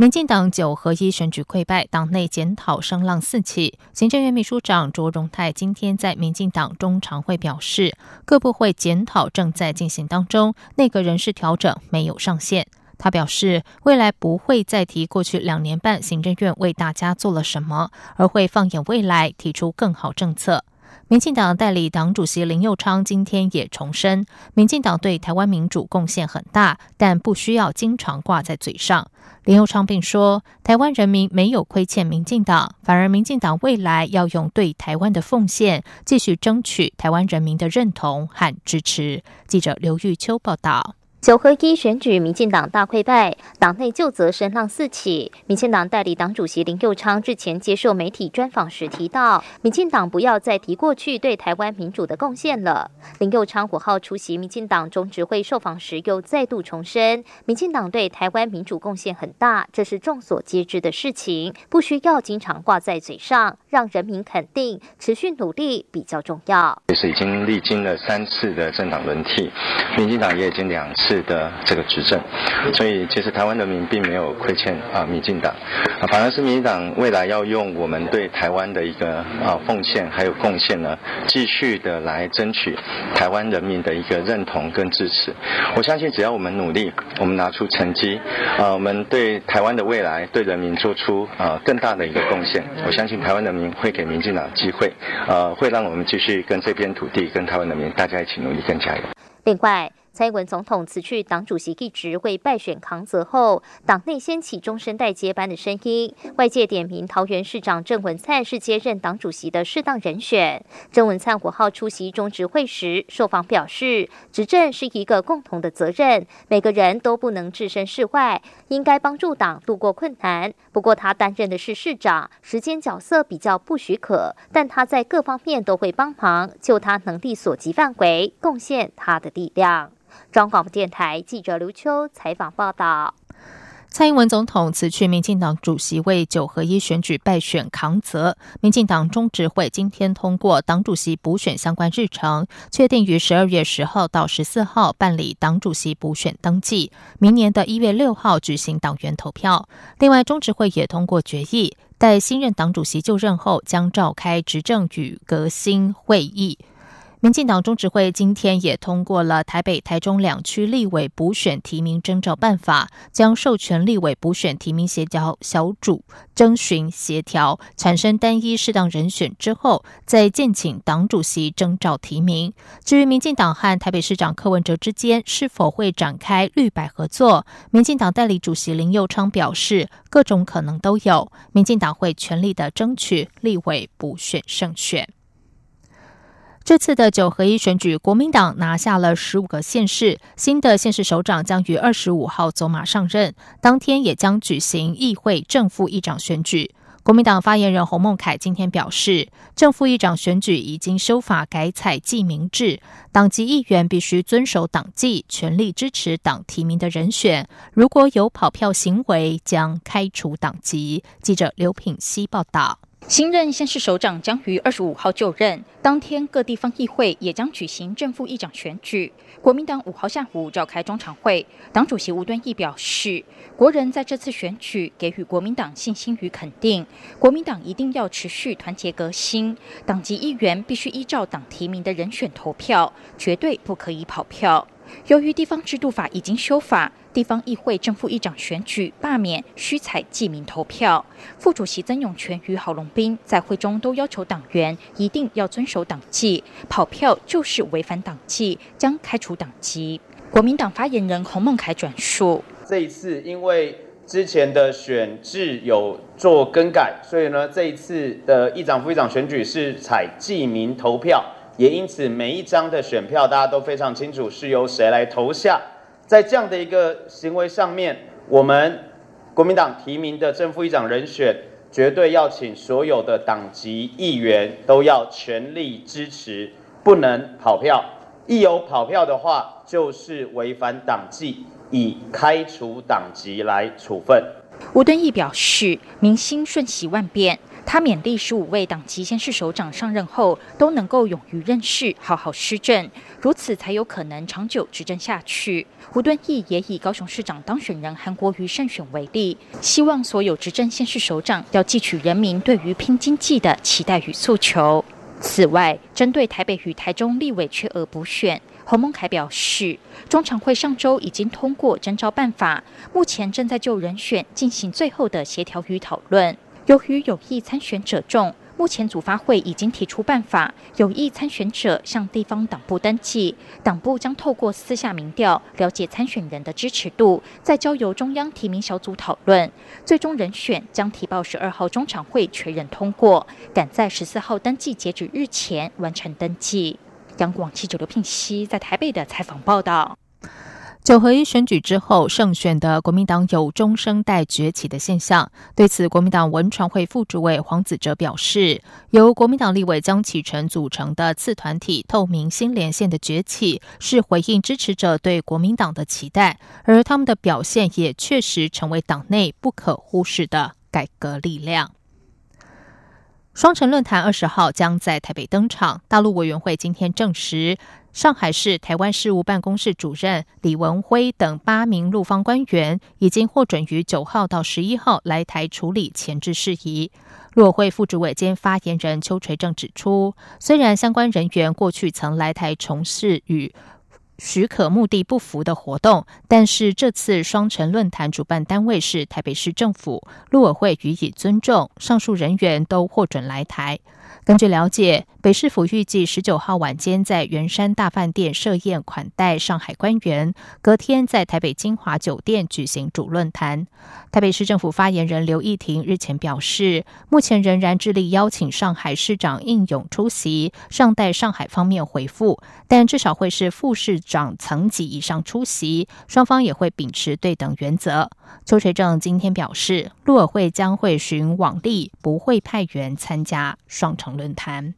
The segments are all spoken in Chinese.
民进党九合一选举溃败，党内检讨声浪四起。行政院秘书长卓荣泰今天在民进党中常会表示，各部会检讨正在进行当中，内阁人事调整没有上限。他表示，未来不会再提过去两年半行政院为大家做了什么，而会放眼未来，提出更好政策。民进党代理党主席林佑昌今天也重申，民进党对台湾民主贡献很大，但不需要经常挂在嘴上。林佑昌并说，台湾人民没有亏欠民进党，反而民进党未来要用对台湾的奉献，继续争取台湾人民的认同和支持。记者刘玉秋报道。九合一选举，民进党大溃败，党内旧责声浪四起。民进党代理党主席林佑昌日前接受媒体专访时提到，民进党不要再提过去对台湾民主的贡献了。林佑昌五号出席民进党中执会受访时，又再度重申，民进党对台湾民主贡献很大，这是众所皆知的事情，不需要经常挂在嘴上，让人民肯定，持续努力比较重要。其实已经历经了三次的政党轮替，民进党也已经两次。的这个执政，所以其实台湾人民并没有亏欠啊民进党，啊反而是民进党未来要用我们对台湾的一个啊奉献还有贡献呢，继续的来争取台湾人民的一个认同跟支持。我相信只要我们努力，我们拿出成绩，啊我们对台湾的未来对人民做出啊更大的一个贡献，我相信台湾人民会给民进党机会，呃会让我们继续跟这片土地跟台湾人民大家一起努力跟加油。另外。蔡英文总统辞去党主席一职为败选扛责后，党内掀起终身代接班的声音。外界点名桃园市长郑文灿是接任党主席的适当人选。郑文灿五号出席中执会时受访表示，执政是一个共同的责任，每个人都不能置身事外，应该帮助党度过困难。不过他担任的是市长，时间角色比较不许可，但他在各方面都会帮忙，就他能力所及范围，贡献他的力量。中广电台记者刘秋采访报道：蔡英文总统辞去民进党主席，为九合一选举败选扛责。民进党中执会今天通过党主席补选相关日程，确定于十二月十号到十四号办理党主席补选登记，明年的一月六号举行党员投票。另外，中执会也通过决议，待新任党主席就任后，将召开执政与革新会议。民进党中执会今天也通过了台北、台中两区立委补选提名征召办法，将授权立委补选提名协调小组征询协调，产生单一适当人选之后，再建请党主席征召提名。至于民进党和台北市长柯文哲之间是否会展开绿白合作，民进党代理主席林佑昌表示，各种可能都有，民进党会全力的争取立委补选胜选。这次的九合一选举，国民党拿下了十五个县市，新的县市首长将于二十五号走马上任，当天也将举行议会正副议长选举。国民党发言人洪孟凯今天表示，正副议长选举已经修法改采记名制，党籍议员必须遵守党纪，全力支持党提名的人选，如果有跑票行为，将开除党籍。记者刘品希报道。新任县市首长将于二十五号就任，当天各地方议会也将举行正副议长选举。国民党五号下午召开中常会，党主席吴敦义表示，国人在这次选举给予国民党信心与肯定，国民党一定要持续团结革新，党籍议员必须依照党提名的人选投票，绝对不可以跑票。由于地方制度法已经修法，地方议会正副议长选举罢免需采记名投票。副主席曾永权与郝龙斌在会中都要求党员一定要遵守党纪，跑票就是违反党纪，将开除党籍。国民党发言人洪孟凯转述：这一次因为之前的选制有做更改，所以呢这一次的议长副议长选举是采记名投票。也因此，每一张的选票，大家都非常清楚是由谁来投下。在这样的一个行为上面，我们国民党提名的正副议长人选，绝对要请所有的党籍议员都要全力支持。不能跑票，一有跑票的话，就是违反党纪，以开除党籍来处分。吴敦义表示，民心瞬息万变。他勉励十五位党籍先市首长上任后都能够勇于任事，好好施政，如此才有可能长久执政下去。胡敦义也以高雄市长当选人韩国瑜胜选为例，希望所有执政先市首长要汲取人民对于拼经济的期待与诉求。此外，针对台北与台中立委缺额补选，侯孟凯表示，中常会上周已经通过征召办法，目前正在就人选进行最后的协调与讨论。由于有意参选者众，目前组发会已经提出办法，有意参选者向地方党部登记，党部将透过私下民调了解参选人的支持度，再交由中央提名小组讨论，最终人选将提报十二号中常会确认通过，赶在十四号登记截止日前完成登记。央广记者刘聘熙在台北的采访报道。九合一选举之后胜选的国民党有中生代崛起的现象。对此，国民党文传会副主委黄子哲表示，由国民党立委江启臣组成的次团体透明新连线的崛起，是回应支持者对国民党的期待，而他们的表现也确实成为党内不可忽视的改革力量。双城论坛二十号将在台北登场，大陆委员会今天证实。上海市台湾事务办公室主任李文辉等八名陆方官员已经获准于九号到十一号来台处理前置事宜。陆委会副主委兼发言人邱垂正指出，虽然相关人员过去曾来台从事与许可目的不符的活动，但是这次双城论坛主办单位是台北市政府，陆委会予以尊重，上述人员都获准来台。根据了解，北市府预计十九号晚间在圆山大饭店设宴款待上海官员，隔天在台北金华酒店举行主论坛。台北市政府发言人刘义婷日前表示，目前仍然致力邀请上海市长应勇出席，尚待上海方面回复，但至少会是副市长层级以上出席，双方也会秉持对等原则。邱垂正今天表示，陆委会将会循往例，不会派员参加双城。论坛。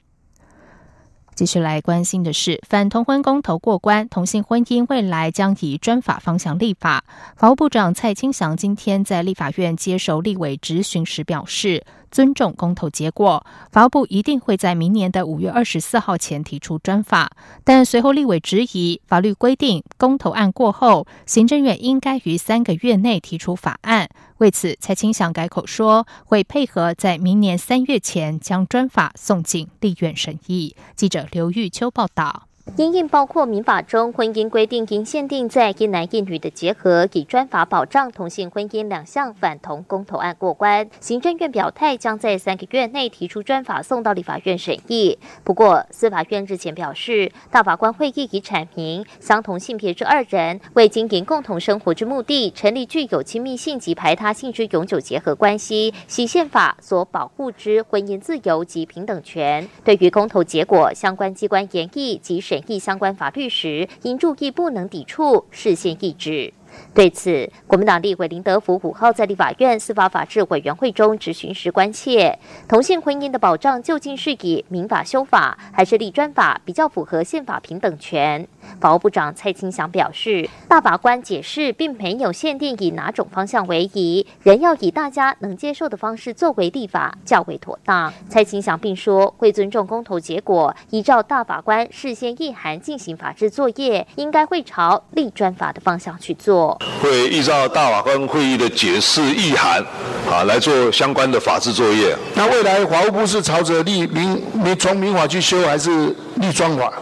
继续来关心的是，反同婚公投过关，同性婚姻未来将以专法方向立法。法务部长蔡清祥今天在立法院接受立委质询时表示。尊重公投结果，法务部一定会在明年的五月二十四号前提出专法。但随后立委质疑，法律规定公投案过后，行政院应该于三个月内提出法案。为此，蔡清祥改口说，会配合在明年三月前将专法送进立院审议。记者刘玉秋报道。因应包括民法中婚姻规定应限定在一男一女的结合，以专法保障同性婚姻两项反同公投案过关，行政院表态将在三个月内提出专法送到立法院审议。不过，司法院日前表示，大法官会议已阐明，相同性别之二人为经营共同生活之目的，成立具有亲密性及排他性之永久结合关系，系宪法所保护之婚姻自由及平等权。对于公投结果，相关机关研议及。审议相关法律时，应注意不能抵触事先意志。对此，国民党立委林德福五号在立法院司法法制委员会中质询时关切，同性婚姻的保障究竟是以民法修法，还是立专法比较符合宪法平等权？法务部长蔡清祥表示，大法官解释并没有限定以哪种方向为宜，仍要以大家能接受的方式作为立法较为妥当。蔡清祥并说，会尊重公投结果，依照大法官事先意涵进行法制作业，应该会朝立专法的方向去做。会依照大法官会议的解释意涵，啊来做相关的法制作业。那未来法务部是朝着立民民从民法去修，还是立专法？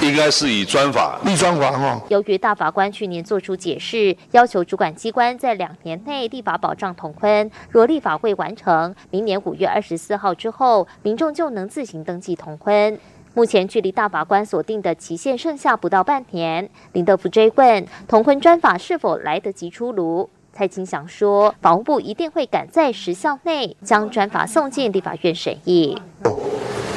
应该是以专法立专法哈。由于大法官去年作出解释，要求主管机关在两年内立法保障同婚，若立法会完成，明年五月二十四号之后，民众就能自行登记同婚。目前距离大法官锁定的期限剩下不到半年，林德福追问同婚专法是否来得及出炉，蔡清祥说，法务部一定会赶在时效内将专法送进立法院审议。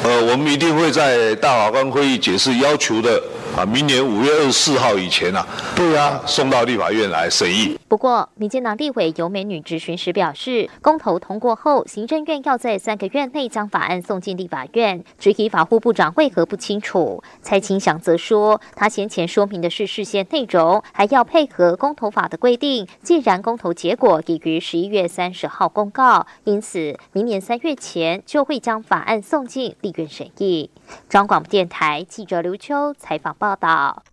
呃，我们一定会在大法官会议解释要求的啊，明年五月二十四号以前啊，对啊，送到立法院来审议。不过，民进党立委尤美女质询时表示，公投通过后，行政院要在三个月内将法案送进立法院。质疑法务部长为何不清楚？蔡清祥则说，他先前说明的是事先内容，还要配合公投法的规定。既然公投结果已于十一月三十号公告，因此明年三月前就会将法案送进立院审议。中广电台记者刘秋采访报道。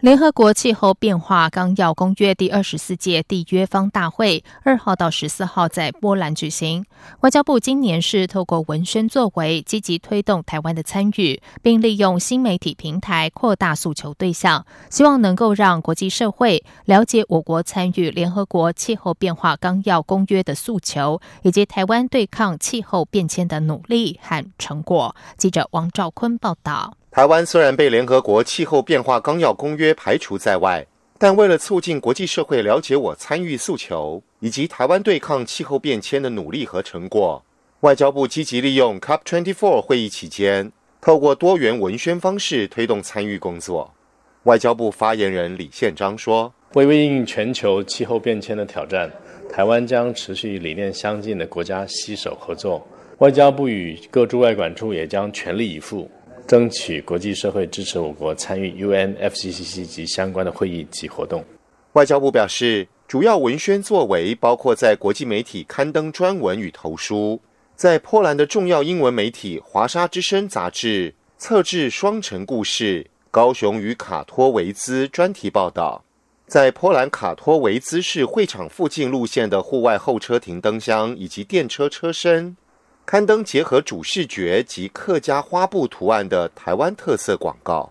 联合国气候变化纲要公约第二十四届缔约方大会二号到十四号在波兰举行。外交部今年是透过文宣作为，积极推动台湾的参与，并利用新媒体平台扩大诉求对象，希望能够让国际社会了解我国参与联合国气候变化纲要公约的诉求，以及台湾对抗气候变迁的努力和成果。记者王兆坤报道。台湾虽然被联合国气候变化纲要公约排除在外，但为了促进国际社会了解我参与诉求以及台湾对抗气候变迁的努力和成果，外交部积极利用 COP24 会议期间，透过多元文宣方式推动参与工作。外交部发言人李宪章说：“为应应全球气候变迁的挑战，台湾将持续与理念相近的国家携手合作。外交部与各驻外管处也将全力以赴。”争取国际社会支持我国参与 UNFCCC 及相关的会议及活动。外交部表示，主要文宣作为包括在国际媒体刊登专文与投书，在波兰的重要英文媒体《华沙之声》杂志测制双城故事、高雄与卡托维兹专题报道，在波兰卡托维兹市会场附近路线的户外候车亭灯箱以及电车车身。刊登结合主视觉及客家花布图案的台湾特色广告，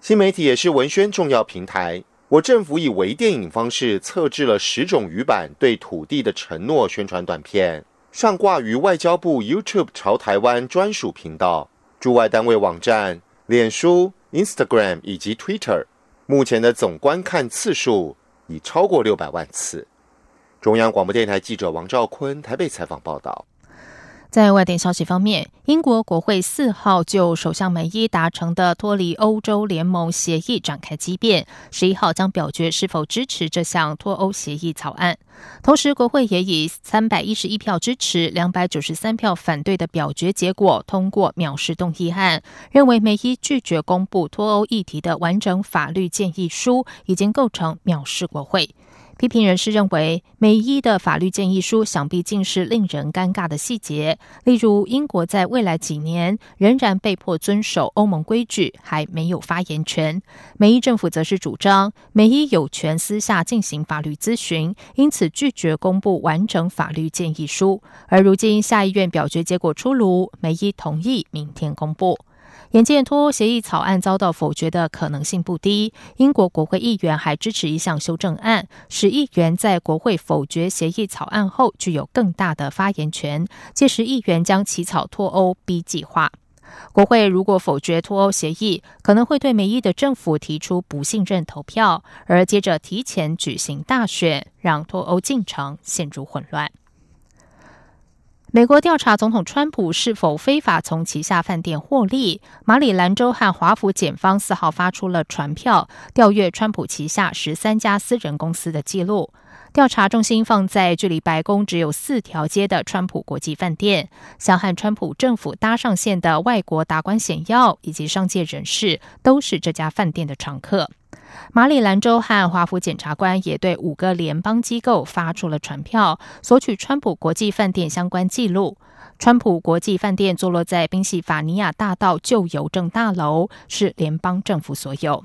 新媒体也是文宣重要平台。我政府以微电影方式测制了十种语版对土地的承诺宣传短片，上挂于外交部 YouTube 朝台湾专属频道、驻外单位网站、脸书、Instagram 以及 Twitter。目前的总观看次数已超过六百万次。中央广播电台记者王兆坤台北采访报道。在外电消息方面，英国国会四号就首相梅伊达成的脱离欧洲联盟协议展开激辩，十一号将表决是否支持这项脱欧协议草案。同时，国会也以三百一十一票支持、两百九十三票反对的表决结果通过藐视动议案，认为梅伊拒绝公布脱欧议题的完整法律建议书，已经构成藐视国会。批评人士认为，美伊的法律建议书想必尽是令人尴尬的细节，例如英国在未来几年仍然被迫遵守欧盟规矩，还没有发言权。美伊政府则是主张美伊有权私下进行法律咨询，因此拒绝公布完整法律建议书。而如今下议院表决结果出炉，美伊同意明天公布。眼见脱欧协议草案遭到否决的可能性不低，英国国会议员还支持一项修正案，使议员在国会否决协议草案后具有更大的发言权。届时，议员将起草脱欧 B 计划。国会如果否决脱欧协议，可能会对美伊的政府提出不信任投票，而接着提前举行大选，让脱欧进程陷入混乱。美国调查总统川普是否非法从旗下饭店获利。马里兰州和华府检方四号发出了传票，调阅川普旗下十三家私人公司的记录。调查重心放在距离白宫只有四条街的川普国际饭店，想和川普政府搭上线的外国达官显要以及商界人士，都是这家饭店的常客。马里兰州和华府检察官也对五个联邦机构发出了传票，索取川普国际饭店相关记录。川普国际饭店坐落在宾夕法尼亚大道旧邮政大楼，是联邦政府所有。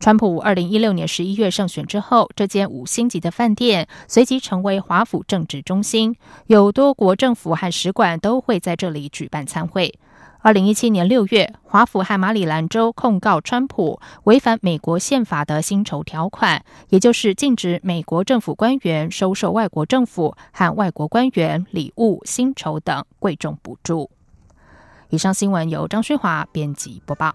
川普二零一六年十一月胜选之后，这间五星级的饭店随即成为华府政治中心，有多国政府和使馆都会在这里举办参会。二零一七年六月，华府和马里兰州控告川普违反美国宪法的薪酬条款，也就是禁止美国政府官员收受外国政府和外国官员礼物、薪酬等贵重补助。以上新闻由张旭华编辑播报。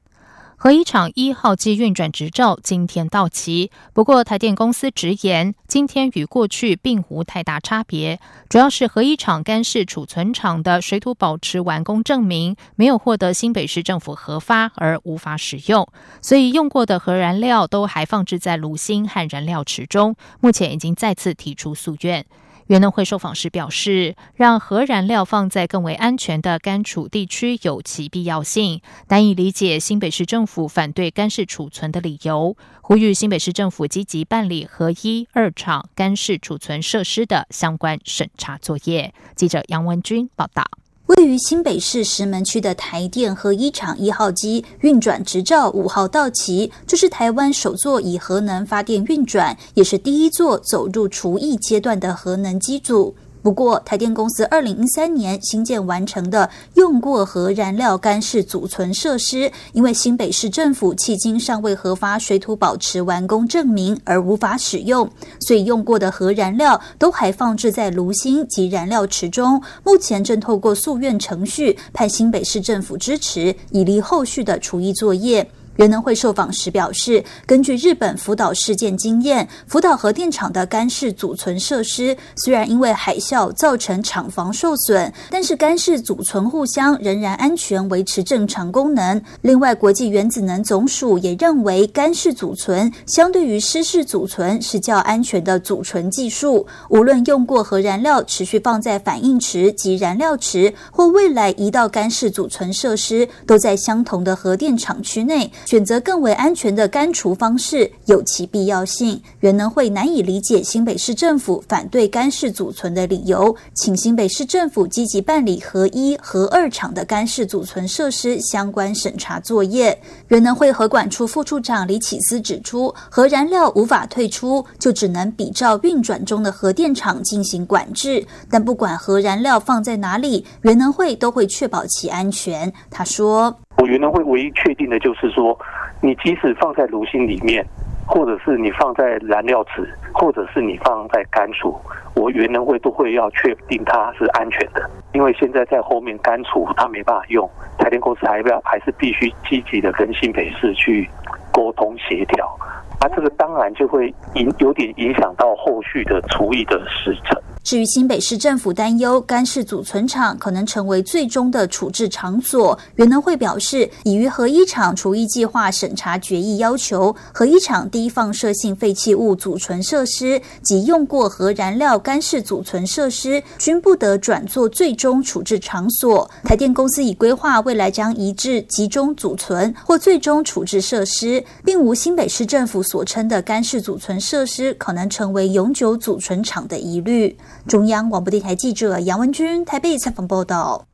核一厂一号机运转执照今天到期，不过台电公司直言，今天与过去并无太大差别，主要是核一厂干式储存厂的水土保持完工证明没有获得新北市政府核发而无法使用，所以用过的核燃料都还放置在炉芯和燃料池中，目前已经再次提出诉愿。原能会受访时表示，让核燃料放在更为安全的干储地区有其必要性，难以理解新北市政府反对干式储存的理由，呼吁新北市政府积极办理核一、二厂干式储存设施的相关审查作业。记者杨文君报道。位于新北市石门区的台电核一厂一号机运转执照五号到期，这是台湾首座以核能发电运转，也是第一座走入除役阶段的核能机组。不过，台电公司二零一三年新建完成的用过核燃料干式储存设施，因为新北市政府迄今尚未核发水土保持完工证明而无法使用，所以用过的核燃料都还放置在炉芯及燃料池中。目前正透过诉愿程序，盼新北市政府支持，以利后续的除役作业。原能会受访时表示，根据日本福岛事件经验，福岛核电厂的干式储存设施虽然因为海啸造成厂房受损，但是干式储存互相仍然安全，维持正常功能。另外，国际原子能总署也认为，干式储存相对于湿式储存是较安全的储存技术。无论用过核燃料持续放在反应池及燃料池，或未来移到干式储存设施，都在相同的核电厂区内。选择更为安全的干除方式有其必要性。原能会难以理解新北市政府反对干式储存的理由，请新北市政府积极办理核一、核二厂的干式储存设施相关审查作业。原能会核管处副处长李启思指出，核燃料无法退出，就只能比照运转中的核电厂进行管制。但不管核燃料放在哪里，原能会都会确保其安全。他说。我原能会唯一确定的就是说，你即使放在炉芯里面，或者是你放在燃料池，或者是你放在干储，我原能会都会要确定它是安全的。因为现在在后面干储它没办法用，台电公司还要还是必须积极的跟新北市去沟通协调，那这个当然就会影有点影响到后续的处理的时程。至于新北市政府担忧干式储存厂可能成为最终的处置场所，原能会表示，已于核一厂除役计划审查决议要求，核一厂低放射性废弃物储存设施及用过核燃料干式储存设施均不得转作最终处置场所。台电公司已规划未来将移至集中储存或最终处置设施，并无新北市政府所称的干式储存设施可能成为永久储存厂的疑虑。中央广播电台记者杨文君台北采访报道：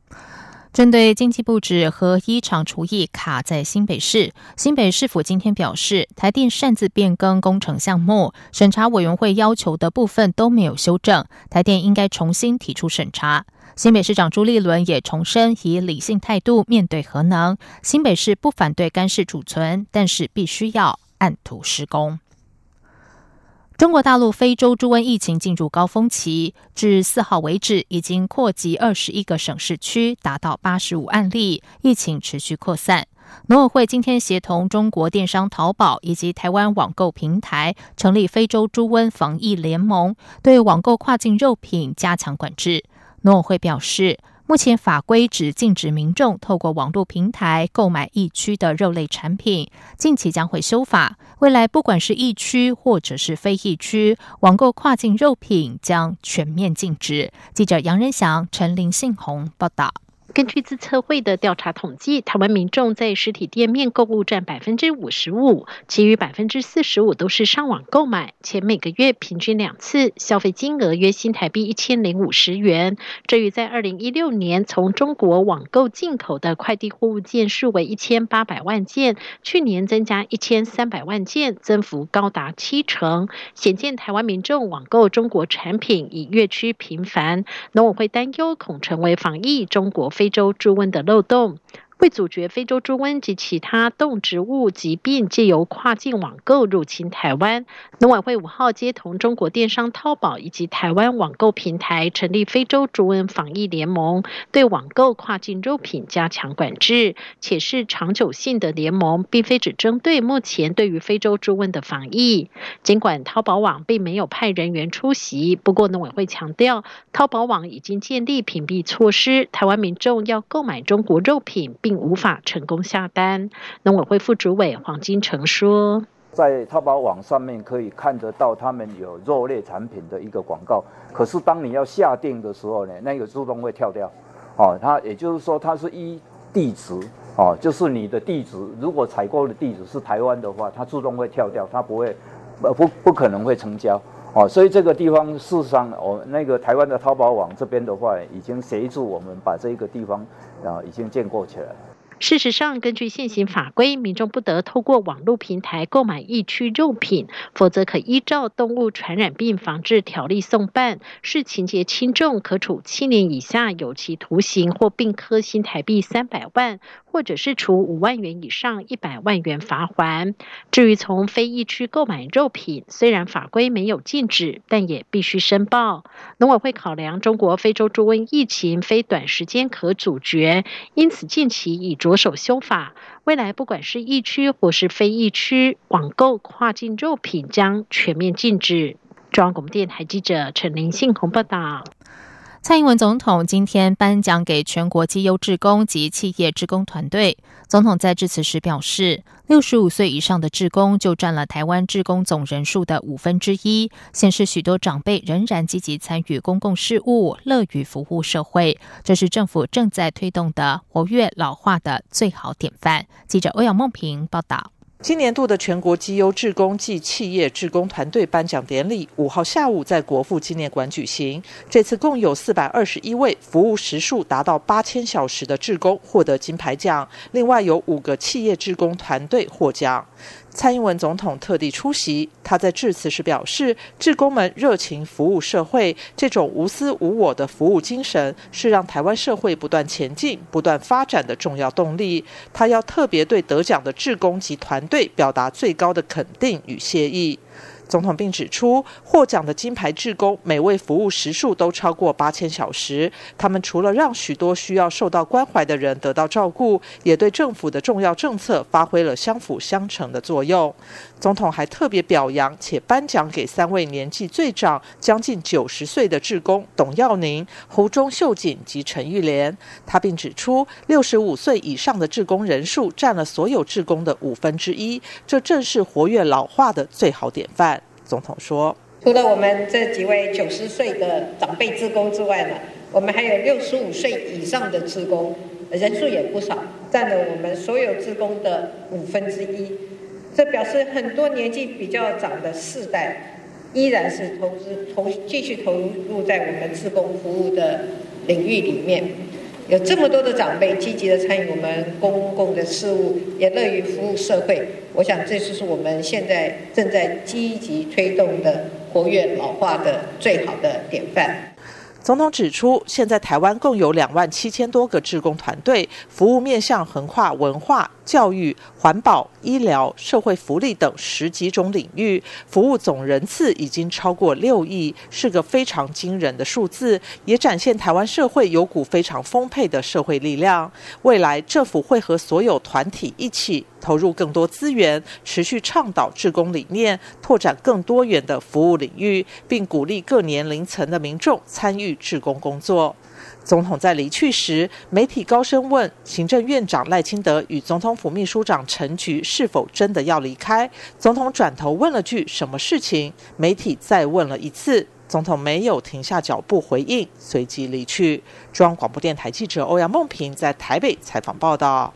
针对经济部指核一厂厨艺卡在新北市，新北市府今天表示，台电擅自变更工程项目，审查委员会要求的部分都没有修正，台电应该重新提出审查。新北市长朱立伦也重申，以理性态度面对核能，新北市不反对干式储存，但是必须要按图施工。中国大陆非洲猪瘟疫情进入高峰期，至四号为止，已经扩及二十一个省市区，达到八十五案例，疫情持续扩散。农委会今天协同中国电商淘宝以及台湾网购平台，成立非洲猪瘟防疫联盟，对网购跨境肉品加强管制。农委会表示。目前法规只禁止民众透过网络平台购买疫区的肉类产品，近期将会修法，未来不管是疫区或者是非疫区，网购跨境肉品将全面禁止。记者杨仁祥、陈林信宏报道。根据自测会的调查统计，台湾民众在实体店面购物占百分之五十五，其余百分之四十五都是上网购买，且每个月平均两次，消费金额约新台币一千零五十元。这与在二零一六年从中国网购进口的快递货物件数为一千八百万件，去年增加一千三百万件，增幅高达七成，显见台湾民众网购中国产品已越趋频繁。农委会担忧恐成为防疫中国。非洲猪瘟的漏洞。为阻绝非洲猪瘟及其他动植物疾病借由跨境网购入侵台湾，农委会五号接同中国电商淘宝以及台湾网购平台成立非洲猪瘟防疫联盟，对网购跨境肉品加强管制，且是长久性的联盟，并非只针对目前对于非洲猪瘟的防疫。尽管淘宝网并没有派人员出席，不过农委会强调，淘宝网已经建立屏蔽措施，台湾民众要购买中国肉品，并无法成功下单。农委会副主委黄金城说：“在淘宝网上面可以看得到他们有肉类产品的一个广告，可是当你要下定的时候呢，那个自动会跳掉。哦，它也就是说它是依地址哦，就是你的地址，如果采购的地址是台湾的话，它自动会跳掉，它不会不不不可能会成交。哦，所以这个地方事实上，我那个台湾的淘宝网这边的话，已经协助我们把这个地方啊已经建构起来了。”事实上，根据现行法规，民众不得透过网络平台购买疫区肉品，否则可依照《动物传染病防治条例》送办，视情节轻重，可处七年以下有期徒刑或并科新台币三百万。或者是处五万元以上一百万元罚款。至于从非疫区购买肉品，虽然法规没有禁止，但也必须申报。农委会考量中国非洲猪瘟疫情非短时间可阻绝，因此近期已着手修法。未来不管是疫区或是非疫区，网购跨境肉品将全面禁止。中央广播电台记者陈林信宏报道。蔡英文总统今天颁奖给全国绩优职工及企业职工团队。总统在致辞时表示，六十五岁以上的职工就占了台湾职工总人数的五分之一，显示许多长辈仍然积极参与公共事务，乐于服务社会。这是政府正在推动的活跃老化的最好典范。记者欧阳梦平报道。今年度的全国绩优职工暨企业职工团队颁奖典礼，五号下午在国父纪念馆举行。这次共有四百二十一位服务时数达到八千小时的职工获得金牌奖，另外有五个企业职工团队获奖。蔡英文总统特地出席，他在致辞时表示：“志工们热情服务社会，这种无私无我的服务精神，是让台湾社会不断前进、不断发展的重要动力。”他要特别对得奖的志工及团队表达最高的肯定与谢意。总统并指出，获奖的金牌志工每位服务时数都超过八千小时。他们除了让许多需要受到关怀的人得到照顾，也对政府的重要政策发挥了相辅相成的作用。总统还特别表扬且颁奖给三位年纪最长、将近九十岁的志工董耀宁、胡中秀锦及陈玉莲。他并指出，六十五岁以上的志工人数占了所有志工的五分之一，这正是活跃老化的最好典范。总统说：“除了我们这几位九十岁的长辈职工之外呢，我们还有六十五岁以上的职工，人数也不少，占了我们所有职工的五分之一。”这表示很多年纪比较长的世代，依然是投资投继续投入在我们自工服务的领域里面。有这么多的长辈积极的参与我们公共的事务，也乐于服务社会。我想这就是我们现在正在积极推动的活跃老化的最好的典范。总统指出，现在台湾共有两万七千多个志工团队，服务面向横跨文化。教育、环保、医疗、社会福利等十几种领域，服务总人次已经超过六亿，是个非常惊人的数字，也展现台湾社会有股非常丰沛的社会力量。未来政府会和所有团体一起投入更多资源，持续倡导志工理念，拓展更多元的服务领域，并鼓励各年龄层的民众参与志工工作。总统在离去时，媒体高声问行政院长赖清德与总统府秘书长陈菊是否真的要离开。总统转头问了句“什么事情”，媒体再问了一次，总统没有停下脚步回应，随即离去。中央广播电台记者欧阳梦平在台北采访报道。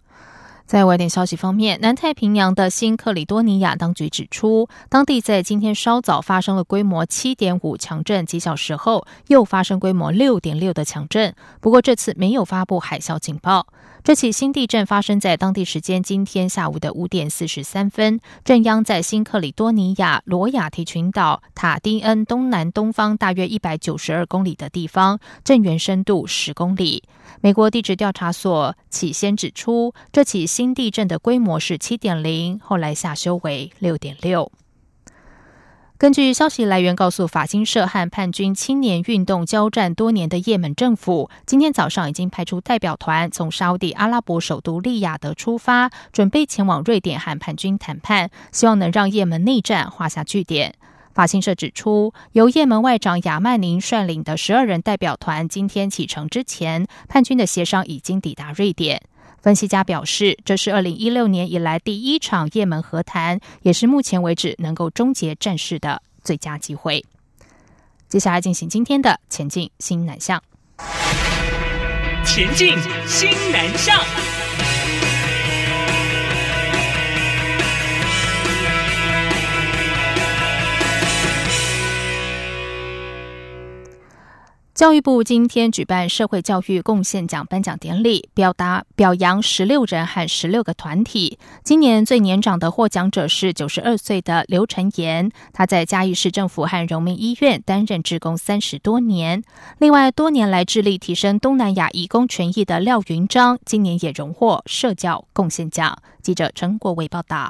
在外电消息方面，南太平洋的新克里多尼亚当局指出，当地在今天稍早发生了规模七点五强震，几小时后又发生规模六点六的强震。不过这次没有发布海啸警报。这起新地震发生在当地时间今天下午的五点四十三分，震央在新克里多尼亚罗亚提群岛塔丁恩东南东方大约一百九十二公里的地方，震源深度十公里。美国地质调查所起先指出，这起新地震的规模是七点零，后来下修为六点六。根据消息来源告诉法新社，和叛军青年运动交战多年的也门政府，今天早上已经派出代表团从沙地阿拉伯首都利雅得出发，准备前往瑞典和叛军谈判，希望能让也门内战画下句点。法新社指出，由也门外长亚曼宁率领的十二人代表团今天启程之前，叛军的协商已经抵达瑞典。分析家表示，这是二零一六年以来第一场也门和谈，也是目前为止能够终结战事的最佳机会。接下来进行今天的前进新南向。前进新南向。教育部今天举办社会教育贡献奖颁奖典礼，表达表扬十六人和十六个团体。今年最年长的获奖者是九十二岁的刘成言，他在嘉义市政府和荣民医院担任职工三十多年。另外，多年来致力提升东南亚义工权益的廖云章，今年也荣获社教贡献奖。记者陈国伟报道。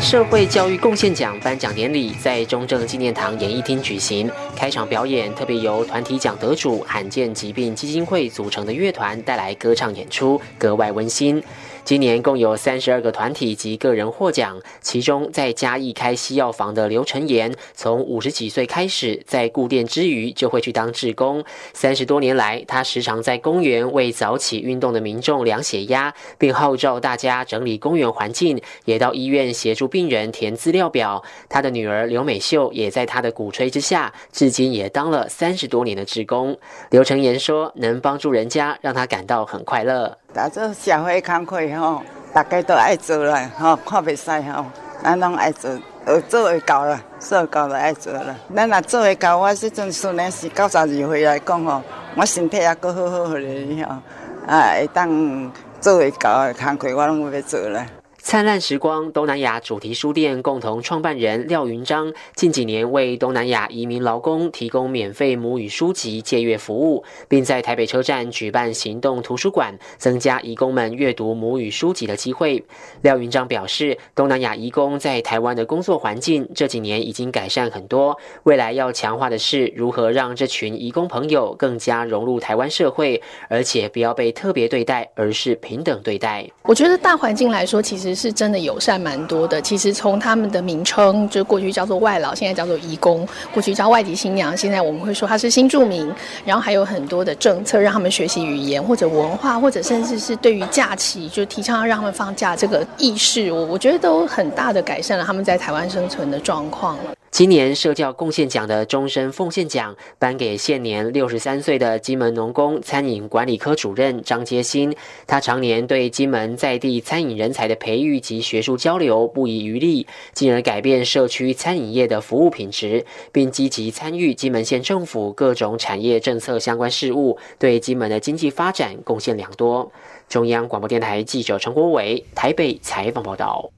社会教育贡献奖颁奖典礼在中正纪念堂演艺厅举行，开场表演特别由团体奖得主罕见疾病基金会组成的乐团带来歌唱演出，格外温馨。今年共有三十二个团体及个人获奖，其中在嘉义开西药房的刘成言，从五十几岁开始，在顾店之余就会去当志工。三十多年来，他时常在公园为早起运动的民众量血压，并号召大家整理公园环境，也到医院协助病人填资料表。他的女儿刘美秀也在他的鼓吹之下，至今也当了三十多年的志工。刘成言说：“能帮助人家，让他感到很快乐。”打做社会工课吼，大家都爱做啦，吼看袂使吼，咱拢爱做，有做会到啦，做到就爱做啦。咱若做会到，我即阵虽然是九十二岁来讲吼，我身体也阁好好咧吼，啊会当做会到的工课，我拢要做啦。灿烂时光东南亚主题书店共同创办人廖云章，近几年为东南亚移民劳工提供免费母语书籍借阅服务，并在台北车站举办行动图书馆，增加移工们阅读母语书籍的机会。廖云章表示，东南亚移工在台湾的工作环境这几年已经改善很多，未来要强化的是如何让这群移工朋友更加融入台湾社会，而且不要被特别对待，而是平等对待。我觉得大环境来说，其实。是真的友善蛮多的。其实从他们的名称，就过去叫做外劳，现在叫做移工；过去叫外籍新娘，现在我们会说他是新住民。然后还有很多的政策，让他们学习语言或者文化，或者甚至是对于假期，就提倡让他们放假这个意识，我我觉得都很大的改善了他们在台湾生存的状况。今年社教贡献奖的终身奉献奖颁给现年六十三岁的金门农工餐饮管理科主任张杰新。他常年对金门在地餐饮人才的培育及学术交流不遗余力，进而改变社区餐饮业的服务品质，并积极参与金门县政府各种产业政策相关事务，对金门的经济发展贡献良多。中央广播电台记者陈国伟台北采访报道。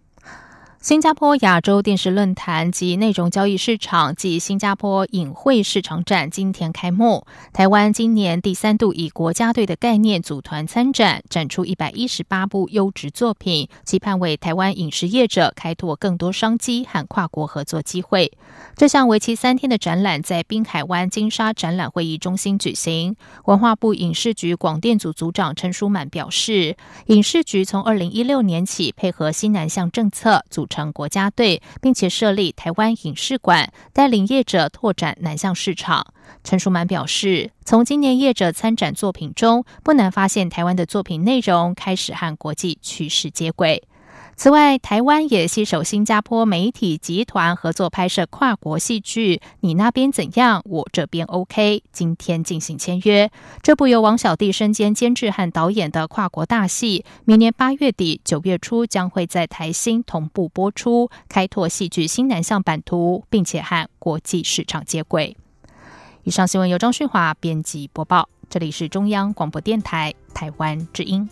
新加坡亚洲电视论坛及内容交易市场及新加坡影会市场展今天开幕。台湾今年第三度以国家队的概念组团参展，展出一百一十八部优质作品，期盼为台湾影视业者开拓更多商机和跨国合作机会。这项为期三天的展览在滨海湾金沙展览会议中心举行。文化部影视局广电组组长陈淑满表示，影视局从二零一六年起配合新南向政策组。成国家队，并且设立台湾影视馆，带领业者拓展南向市场。陈淑满表示，从今年业者参展作品中，不难发现台湾的作品内容开始和国际趋势接轨。此外，台湾也携手新加坡媒体集团合作拍摄跨国戏剧《你那边怎样，我这边 OK》，今天进行签约。这部由王小弟身兼监制和导演的跨国大戏，明年八月底、九月初将会在台新同步播出，开拓戏剧新南向版图，并且和国际市场接轨。以上新闻由张旭华编辑播报，这里是中央广播电台台湾之音。